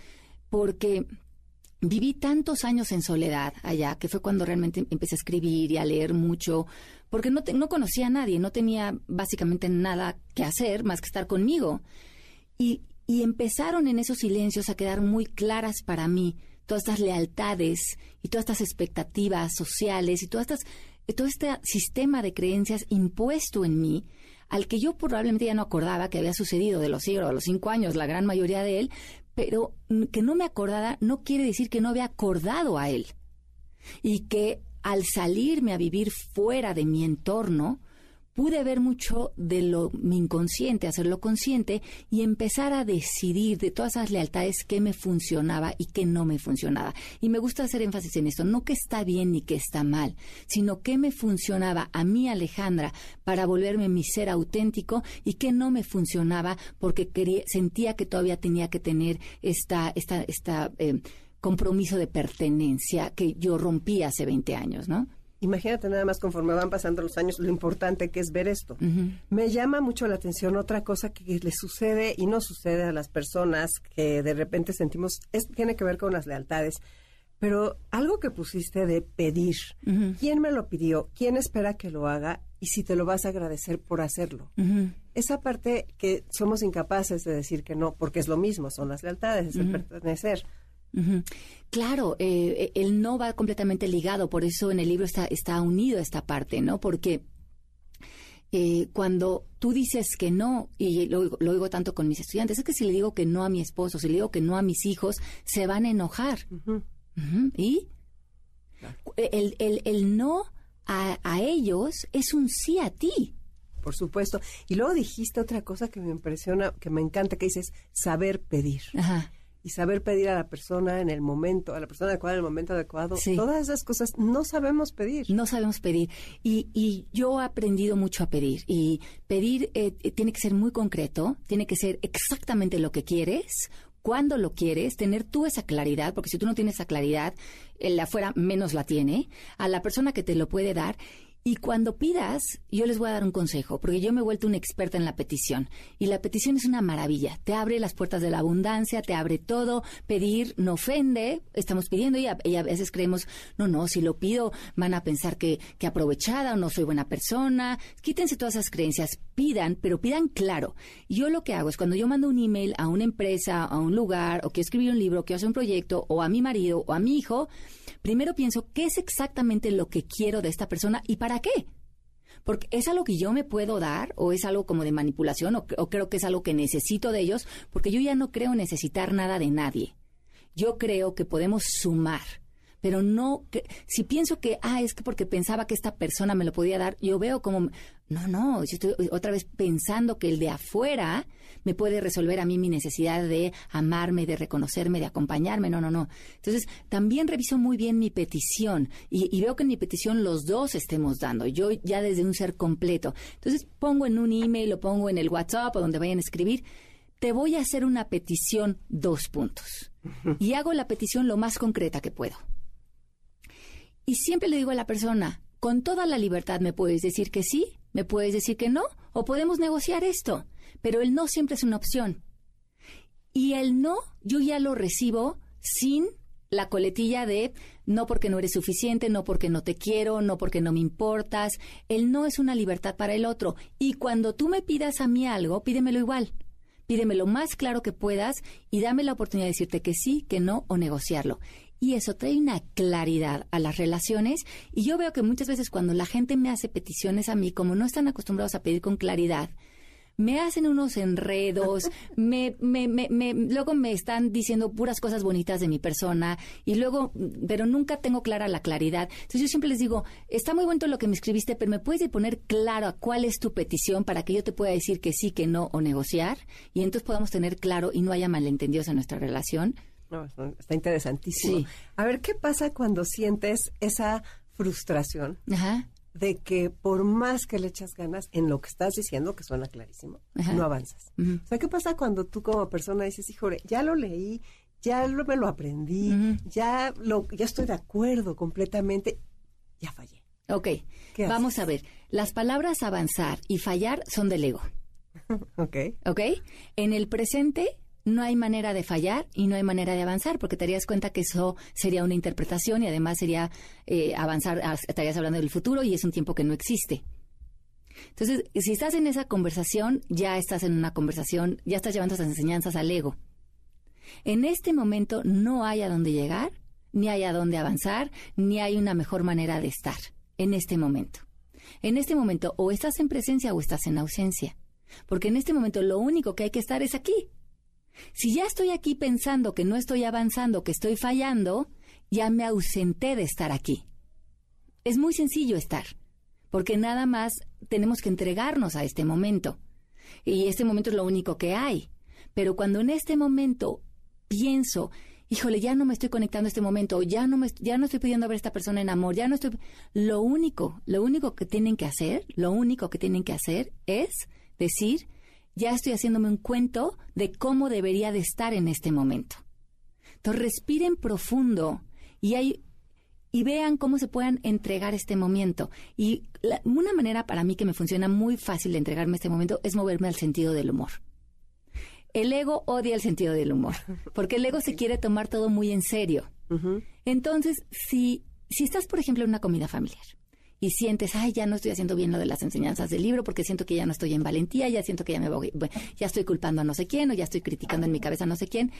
porque viví tantos años en soledad allá, que fue cuando realmente empecé a escribir y a leer mucho, porque no, no conocía a nadie, no tenía básicamente nada que hacer más que estar conmigo. Y, y empezaron en esos silencios a quedar muy claras para mí todas estas lealtades y todas estas expectativas sociales y todas estas todo este sistema de creencias impuesto en mí, al que yo probablemente ya no acordaba que había sucedido de los siglos, a los cinco años, la gran mayoría de él, pero que no me acordara no quiere decir que no había acordado a él. Y que al salirme a vivir fuera de mi entorno, pude ver mucho de lo mi inconsciente, hacerlo consciente y empezar a decidir de todas esas lealtades qué me funcionaba y qué no me funcionaba. Y me gusta hacer énfasis en esto, no que está bien ni que está mal, sino qué me funcionaba a mí Alejandra para volverme mi ser auténtico y qué no me funcionaba porque sentía que todavía tenía que tener esta, esta, esta eh, compromiso de pertenencia que yo rompí hace 20 años, ¿no? Imagínate nada más conforme van pasando los años lo importante que es ver esto. Me llama mucho la atención otra cosa que le sucede y no sucede a las personas que de repente sentimos, es, tiene que ver con las lealtades. Pero algo que pusiste de pedir, ¿quién me lo pidió? ¿Quién espera que lo haga? Y si te lo vas a agradecer por hacerlo. Esa parte que somos incapaces de decir que no, porque es lo mismo, son las lealtades, es el pertenecer. Claro, eh, el no va completamente ligado, por eso en el libro está, está unido esta parte, ¿no? Porque eh, cuando tú dices que no, y lo, lo, oigo tanto con mis estudiantes, es que si le digo que no a mi esposo, si le digo que no a mis hijos, se van a enojar. ¿Y? El, el, el, no a, a ellos es un sí a ti por supuesto. Y luego dijiste otra cosa que me impresiona, que me encanta, que dices saber pedir. Ajá y saber pedir a la persona en el momento, a la persona adecuada en el momento adecuado. Todas esas cosas no sabemos pedir. No sabemos pedir. Y, y yo he aprendido mucho a pedir. Y pedir eh, eh, tiene que ser muy concreto, tiene que ser exactamente lo que quieres, cuándo lo quieres, tener tú esa claridad, porque si tú no tienes esa claridad, el de afuera menos la tiene, a la persona que te lo puede dar Y cuando pidas, yo les voy a dar un consejo, porque yo me he vuelto una experta en la petición. Y la petición es una maravilla. Te abre las puertas de la abundancia, te abre todo. Pedir no ofende. Estamos pidiendo y a, veces creemos, no, no, si lo pido van a pensar que, que aprovechada o no soy buena persona. Quítense todas esas creencias. Pidan, pero pidan claro. Yo lo que hago es cuando yo mando un email a una empresa, a un lugar, o que escribir un libro, que hacer un proyecto, o a mi marido, o a mi hijo, primero pienso qué es exactamente lo que quiero de esta persona y para qué. Porque es algo que yo me puedo dar o es algo como de manipulación o, creo que es algo que necesito de ellos porque yo ya no creo necesitar nada de nadie. Yo creo que podemos sumar pero no, que, si pienso que, ah, es que porque pensaba que esta persona me lo podía dar, yo veo como, no, no, yo estoy otra vez pensando que el de afuera me puede resolver a mí mi necesidad de amarme, de reconocerme, de acompañarme, no, no, no. Entonces, también reviso muy bien mi petición y, y veo que en mi petición los dos estemos dando, yo ya desde un ser completo. Entonces, pongo en un email, lo pongo en el WhatsApp o donde vayan a escribir, te voy a hacer una petición dos puntos. Y hago la petición lo más concreta que puedo. Y siempre le digo a la persona, con toda la libertad me puedes decir que sí, me puedes decir que no, o podemos negociar esto. Pero el no siempre es una opción. Y el no, yo ya lo recibo sin la coletilla de no porque no eres suficiente, no porque no te quiero, no porque no me importas. El no es una libertad para el otro. Y cuando tú me pidas a mí algo, pídemelo igual. Pídeme lo más claro que puedas y dame la oportunidad de decirte que sí, que no o negociarlo y eso trae una claridad a las relaciones y yo veo que muchas veces cuando la gente me hace peticiones a mí, como no están acostumbrados a pedir con claridad, me hacen unos enredos, me, me, me, me, luego me están diciendo puras cosas bonitas de mi persona y luego, pero nunca tengo clara la claridad. Entonces yo siempre les digo, está muy bueno lo que me escribiste, pero me puedes poner claro a cuál es tu petición para que yo te pueda decir que sí, que no o negociar y entonces podamos tener claro y no haya malentendidos en nuestra relación. No, está interesantísimo. A ver, ¿qué pasa cuando sientes esa frustración de que por más que le echas ganas en lo que estás diciendo, que suena clarísimo, no avanzas? O sea, ¿qué pasa cuando tú como persona dices, híjole, ya lo leí, ya lo, me lo aprendí, ya, lo, ya estoy de acuerdo completamente, ya fallé? Ok, vamos a ver. Las palabras avanzar y fallar son del ego. ok. Ok. En el presente no hay manera de fallar y no hay manera de avanzar, porque te darías cuenta que eso sería una interpretación y además sería eh, avanzar, estarías hablando del futuro y es un tiempo que no existe. Entonces, si estás en esa conversación, ya estás en una conversación, ya estás llevando esas enseñanzas al ego. En este momento no hay a dónde llegar, ni hay a dónde avanzar, ni hay una mejor manera de estar en este momento. En este momento o estás en presencia o estás en ausencia. Porque en este momento lo único que hay que estar es aquí, si ya estoy aquí pensando que no estoy avanzando, que estoy fallando, ya me ausenté de estar aquí. Es muy sencillo estar, porque nada más tenemos que entregarnos a este momento. Y este momento es lo único que hay. Pero cuando en este momento pienso, híjole, ya no me estoy conectando a este momento, ya no me, ya no estoy pidiendo a ver a esta persona en amor, ya no estoy, lo único, lo único que tienen que hacer, lo único que tienen que hacer es decir, ya estoy haciéndome un cuento de cómo debería de estar en este momento. Entonces respiren profundo y, hay, y vean cómo se puedan entregar este momento. Y una manera para mí que me funciona muy fácil de entregarme este momento es moverme al sentido del humor. El ego odia el sentido del humor, porque el ego se quiere tomar todo muy en serio. Entonces, si, si estás, por ejemplo, en una comida familiar y sientes, ay, ya no estoy haciendo bien lo de las enseñanzas del libro porque siento que ya no estoy en valentía, ya siento que ya me voy, ya estoy culpando a no sé quién o ya estoy criticando en mi cabeza a no sé quién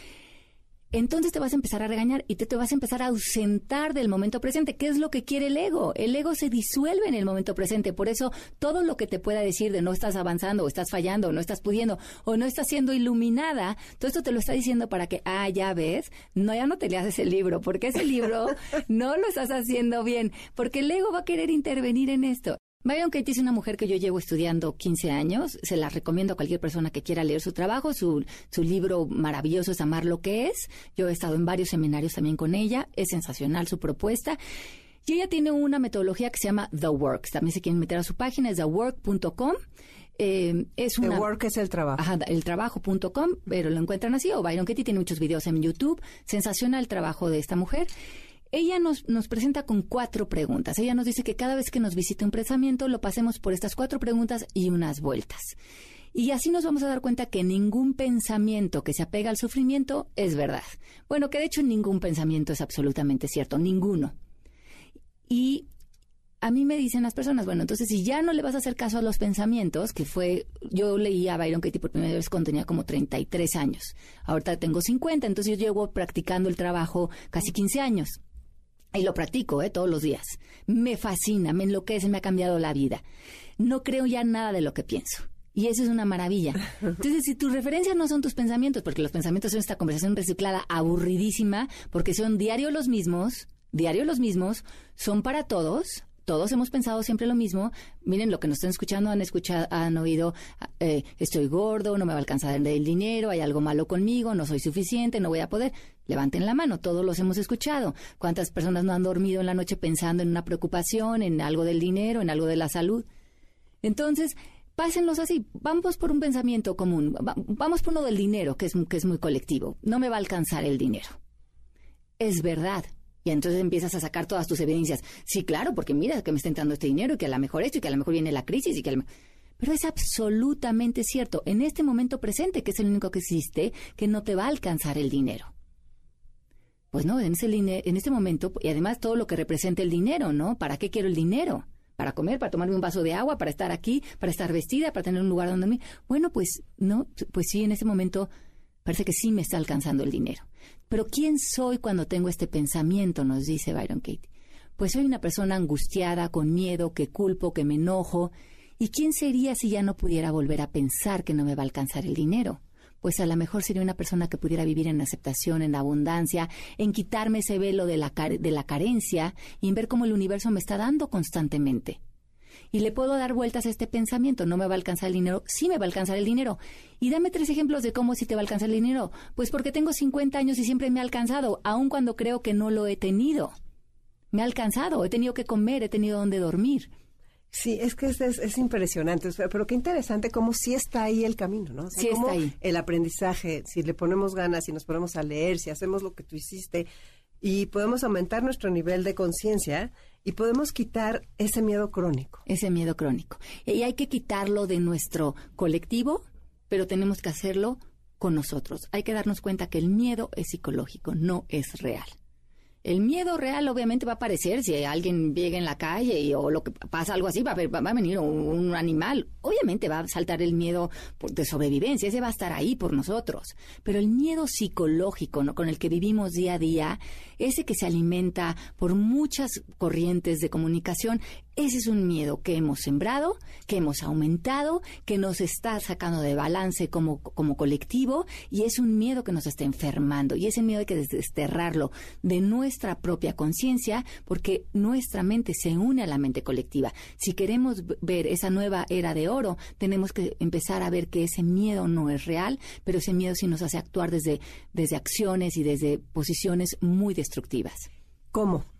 entonces te vas a empezar a regañar y te, te, vas a empezar a ausentar del momento presente. ¿Qué es lo que quiere el ego? El ego se disuelve en el momento presente. Por eso, todo lo que te pueda decir de no estás avanzando, o estás fallando, o no estás pudiendo, o no estás siendo iluminada, todo esto te lo está diciendo para que, ah, ya ves, no, ya no te leas ese libro, porque ese libro no lo estás haciendo bien, porque el ego va a querer intervenir en esto. Marion Kate es una mujer que yo llevo estudiando 15 años. Se la recomiendo a cualquier persona que quiera leer su trabajo. Su, su libro maravilloso es Amar lo que es. Yo he estado en varios seminarios también con ella. Es sensacional su propuesta. Y ella tiene una metodología que se llama The Works. También se quieren meter a su página, es thework.com. Eh, es una, The Work es el trabajo. Ajá, el trabajo.com, pero lo encuentran así. O Byron Katie tiene muchos videos en YouTube. Sensacional el trabajo de esta mujer. Ella nos, nos presenta con cuatro preguntas. Ella nos dice que cada vez que nos visite un pensamiento lo pasemos por estas cuatro preguntas y unas vueltas. Y así nos vamos a dar cuenta que ningún pensamiento que se apega al sufrimiento es verdad. Bueno, que de hecho ningún pensamiento es absolutamente cierto, ninguno. Y a mí me dicen las personas, bueno, entonces si ya no le vas a hacer caso a los pensamientos, que fue, yo leí a Byron Katie por primera vez cuando tenía como 33 años, ahorita tengo 50, entonces yo llevo practicando el trabajo casi 15 años. Y lo practico, ¿eh? Todos los días. Me fascina, me enloquece, me ha cambiado la vida. No creo ya nada de lo que pienso. Y eso es una maravilla. Entonces, si tus referencias no son tus pensamientos, porque los pensamientos son esta conversación reciclada aburridísima, porque son diario los mismos, diario los mismos, son para todos, todos hemos pensado siempre lo mismo. Miren, lo que nos están escuchando han escuchado, han oído, eh, estoy gordo, no me va a alcanzar el dinero, hay algo malo conmigo, no soy suficiente, no voy a poder. Levanten la mano, todos los hemos escuchado. ¿Cuántas personas no han dormido en la noche pensando en una preocupación, en algo del dinero, en algo de la salud? Entonces, pásenlos así. Vamos por un pensamiento común. Vamos por uno del dinero, que es, que es muy colectivo. No me va a alcanzar el dinero. Es verdad. Y entonces empiezas a sacar todas tus evidencias. Sí, claro, porque mira que me está entrando este dinero y que a lo mejor esto y que a lo mejor viene la crisis y que a lo Pero es absolutamente cierto. En este momento presente, que es el único que existe, que no te va a alcanzar el dinero. Pues no, en, ese en este momento, y además todo lo que representa el dinero, ¿no? ¿Para qué quiero el dinero? para comer, para tomarme un vaso de agua, para estar aquí, para estar vestida, para tener un lugar donde dormir. Bueno, pues no, pues sí, en ese momento parece que sí me está alcanzando el dinero. Pero ¿quién soy cuando tengo este pensamiento? Nos dice Byron Katie. Pues soy una persona angustiada, con miedo, que culpo, que me enojo. ¿Y quién sería si ya no pudiera volver a pensar que no me va a alcanzar el dinero? pues a lo mejor sería una persona que pudiera vivir en aceptación, en abundancia, en quitarme ese velo de la, de la carencia y en ver cómo el universo me está dando constantemente. Y le puedo dar vueltas a este pensamiento, no me va a alcanzar el dinero, sí me va a alcanzar el dinero. Y dame tres ejemplos de cómo sí te va a alcanzar el dinero. Pues porque tengo 50 años y siempre me ha alcanzado, aun cuando creo que no lo he tenido. Me ha alcanzado, he tenido que comer, he tenido donde dormir. Sí, es que es, es, impresionante, pero qué interesante cómo sí está ahí el camino, ¿no? sí está ahí. El aprendizaje, si le ponemos ganas, si nos ponemos a leer, si hacemos lo que tú hiciste y podemos aumentar nuestro nivel de conciencia y podemos quitar ese miedo crónico. Ese miedo crónico. Y hay que quitarlo de nuestro colectivo, pero tenemos que hacerlo con nosotros. Hay que darnos cuenta que el miedo es psicológico, no es real. El miedo real obviamente va a aparecer si alguien llega en la calle y, o lo que pasa algo así, va a, va a venir un, animal. Obviamente va a saltar el miedo de sobrevivencia, ese va a estar ahí por nosotros. Pero el miedo psicológico ¿no? con el que vivimos día a día, ese que se alimenta por muchas corrientes de comunicación, ese es un miedo que hemos sembrado, que hemos aumentado, que nos está sacando de balance como, como colectivo y es un miedo que nos está enfermando. Y ese miedo hay que desterrarlo de nuestra propia conciencia porque nuestra mente se une a la mente colectiva. Si queremos ver esa nueva era de oro, tenemos que empezar a ver que ese miedo no es real, pero ese miedo sí nos hace actuar desde, desde acciones y desde posiciones muy destructivas. ¿Cómo?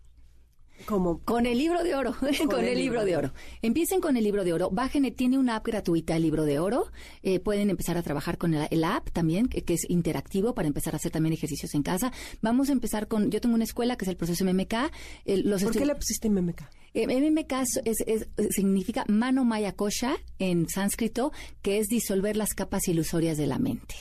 Como con el libro de oro, con, el, libro, de oro. Empiecen con el libro de oro. Bajen, tiene una app gratuita, el libro de oro. Eh, pueden empezar a trabajar con el, app también, que, es interactivo para empezar a hacer también ejercicios en casa. Vamos a empezar con, yo tengo una escuela que es el proceso MMK. los ¿Por qué le pusiste MMK? Eh, MMK es, significa mano maya kosha en sánscrito, que es disolver las capas ilusorias de la mente.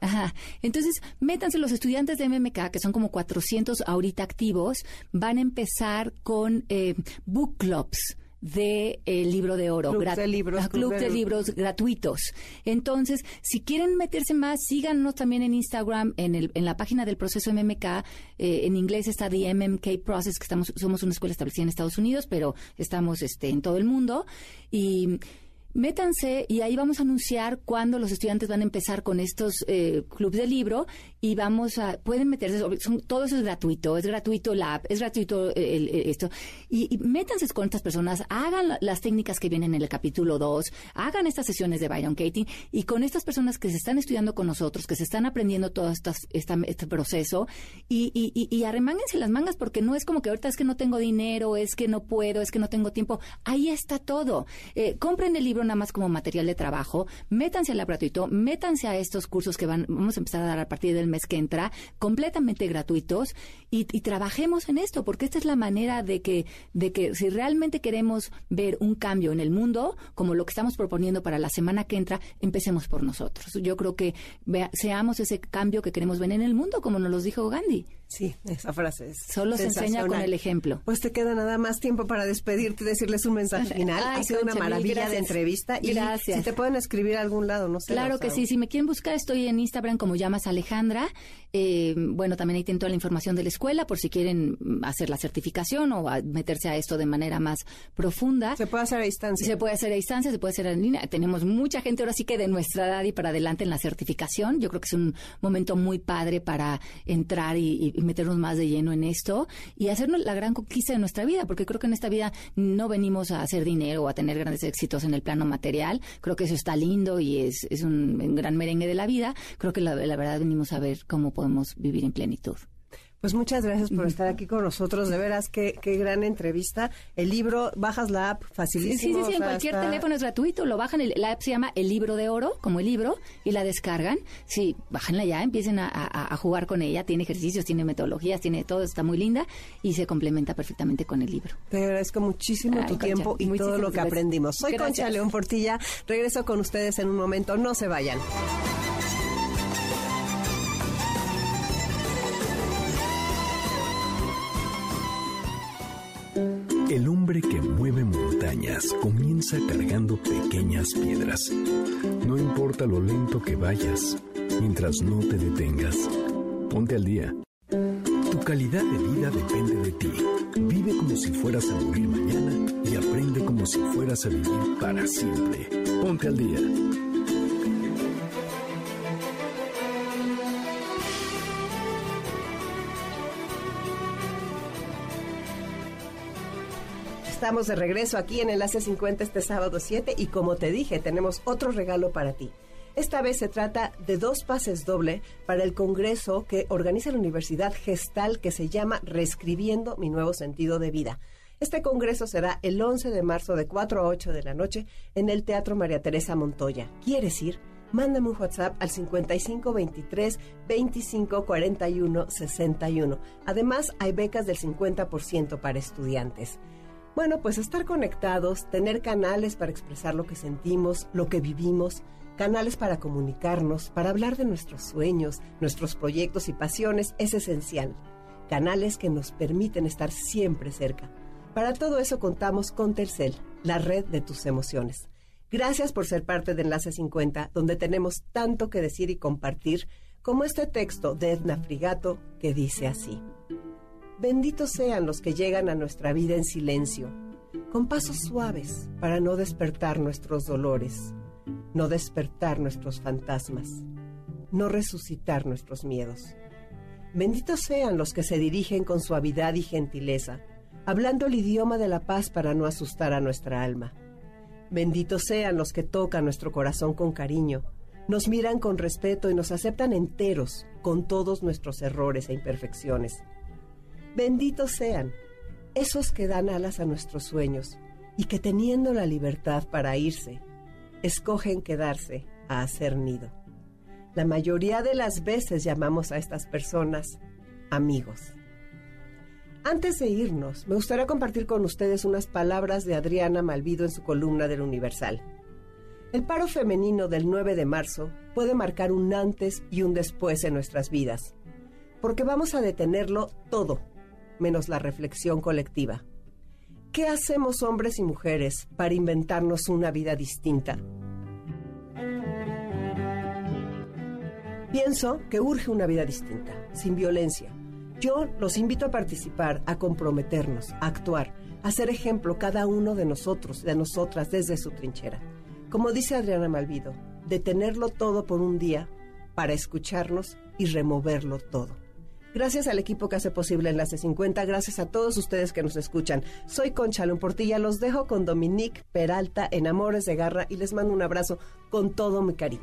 Ajá. Entonces, métanse los estudiantes de MMK, que son como 400 ahorita activos, van a empezar con eh, book clubs de el eh, libro de oro. Club de libros. Club, de, libros gratuitos. Entonces, si quieren meterse más, síganos también en Instagram, en, el, en la página del proceso MMK. Eh, en inglés está The MMK Process, que estamos, somos una escuela establecida en Estados Unidos, pero estamos este, en todo el mundo. Y métanse y ahí vamos a anunciar cuándo los estudiantes van a empezar con estos eh, clubes de libro y vamos a, pueden meterse, son, todo eso es gratuito, es gratuito la app, es gratuito esto, y, métanse con estas personas, hagan las técnicas que vienen en el capítulo 2, hagan estas sesiones de Byron Katie y con estas personas que se están estudiando con nosotros, que se están aprendiendo todo estas, este proceso y, y, y, arremánguense las mangas porque no es como que ahorita es que no tengo dinero, es que no puedo, es que no tengo tiempo, ahí está todo. Eh, compren el libro nada más como material de trabajo, métanse al gratuito, métanse a estos cursos que van, vamos a empezar a dar a partir del mes que entra, completamente gratuitos, y, trabajemos en esto, porque esta es la manera de que, de que si realmente queremos ver un cambio en el mundo, como lo que estamos proponiendo para la semana que entra, empecemos por nosotros. Yo creo que seamos ese cambio que queremos ver en el mundo, como nos lo dijo Gandhi. Sí, esa frase es. Solo se enseña con el ejemplo. Pues te queda nada más tiempo para despedirte y decirles un mensaje final. ha sido una maravilla de entrevista. Y gracias. Si te pueden escribir a algún lado, no sé. Claro que sí. Si me quieren buscar, estoy en Instagram como llamas Alejandra. Eh, bueno, también ahí tengo toda la información de la escuela por si quieren hacer la certificación o meterse a esto de manera más profunda. Se puede hacer a distancia. Se puede hacer a distancia, se puede hacer en línea. Tenemos mucha gente ahora sí que de nuestra edad y para adelante en la certificación. Yo creo que es un momento muy padre para entrar y y meternos más de lleno en esto y hacernos la gran conquista de nuestra vida, porque creo que en esta vida no venimos a hacer dinero o a tener grandes éxitos en el plano material. Creo que eso está lindo y es, es un, gran merengue de la vida. Creo que la verdad venimos a ver cómo podemos vivir en plenitud. Pues muchas gracias por estar aquí con nosotros. De veras, qué, qué gran entrevista. El libro, bajas la app, facilísimo. Sí, sí, sí, en cualquier teléfono es gratuito. Lo bajan, el, la app se llama El Libro de Oro, como el libro, y la descargan. Sí, bájenla ya, empiecen a, jugar con ella. Tiene ejercicios, tiene metodologías, tiene todo, está muy linda y se complementa perfectamente con el libro. Te agradezco muchísimo tu tiempo y todo lo que aprendimos. Soy Concha León Portilla. Regreso con ustedes en un momento. No se vayan. El hombre que mueve montañas comienza cargando pequeñas piedras. No importa lo lento que vayas, mientras no te detengas. Ponte al día. Tu calidad de vida depende de ti. Vive como si fueras a morir mañana y aprende como si fueras a vivir para siempre. Ponte al día. Estamos de regreso aquí en Enlace 50 este sábado 7 y como te dije, tenemos otro regalo para ti. Esta vez se trata de dos pases doble para el congreso que organiza la Universidad Gestal que se llama Reescribiendo mi nuevo sentido de vida. Este congreso será el 11 de marzo de 4 a 8 de la noche en el Teatro María Teresa Montoya. ¿Quieres ir? Mándame un WhatsApp al 5523 2541 61. Además, hay becas del 50% para estudiantes. Bueno, pues estar conectados, tener canales para expresar lo que sentimos, lo que vivimos, canales para comunicarnos, para hablar de nuestros sueños, nuestros proyectos y pasiones es esencial. Canales que nos permiten estar siempre cerca. Para todo eso contamos con Telcel, la red de tus emociones. Gracias por ser parte de Enlace 50, donde tenemos tanto que decir y compartir, como este texto de Edna Frigato que dice así. Benditos sean los que llegan a nuestra vida en silencio, con pasos suaves para no despertar nuestros dolores, no despertar nuestros fantasmas, no resucitar nuestros miedos. Benditos sean los que se dirigen con suavidad y gentileza, hablando el idioma de la paz para no asustar a nuestra alma. Benditos sean los que tocan nuestro corazón con cariño, nos miran con respeto y nos aceptan enteros con todos nuestros errores e imperfecciones. Benditos sean esos que dan alas a nuestros sueños y que teniendo la libertad para irse, escogen quedarse a hacer nido. La mayoría de las veces llamamos a estas personas amigos. Antes de irnos, me gustaría compartir con ustedes unas palabras de Adriana Malvido en su columna del Universal. El paro femenino del 9 de marzo puede marcar un antes y un después en nuestras vidas, porque vamos a detenerlo todo menos la reflexión colectiva. ¿Qué hacemos hombres y mujeres para inventarnos una vida distinta? Pienso que urge una vida distinta, sin violencia. Yo los invito a participar, a comprometernos, a actuar, a ser ejemplo cada uno de nosotros, de nosotras, desde su trinchera. Como dice Adriana Malvido, detenerlo todo por un día para escucharnos y removerlo todo. Gracias al equipo que hace posible Enlace 50, gracias a todos ustedes que nos escuchan. Soy Concha Portilla, los dejo con Dominique Peralta en Amores de Garra y les mando un abrazo con todo mi cariño.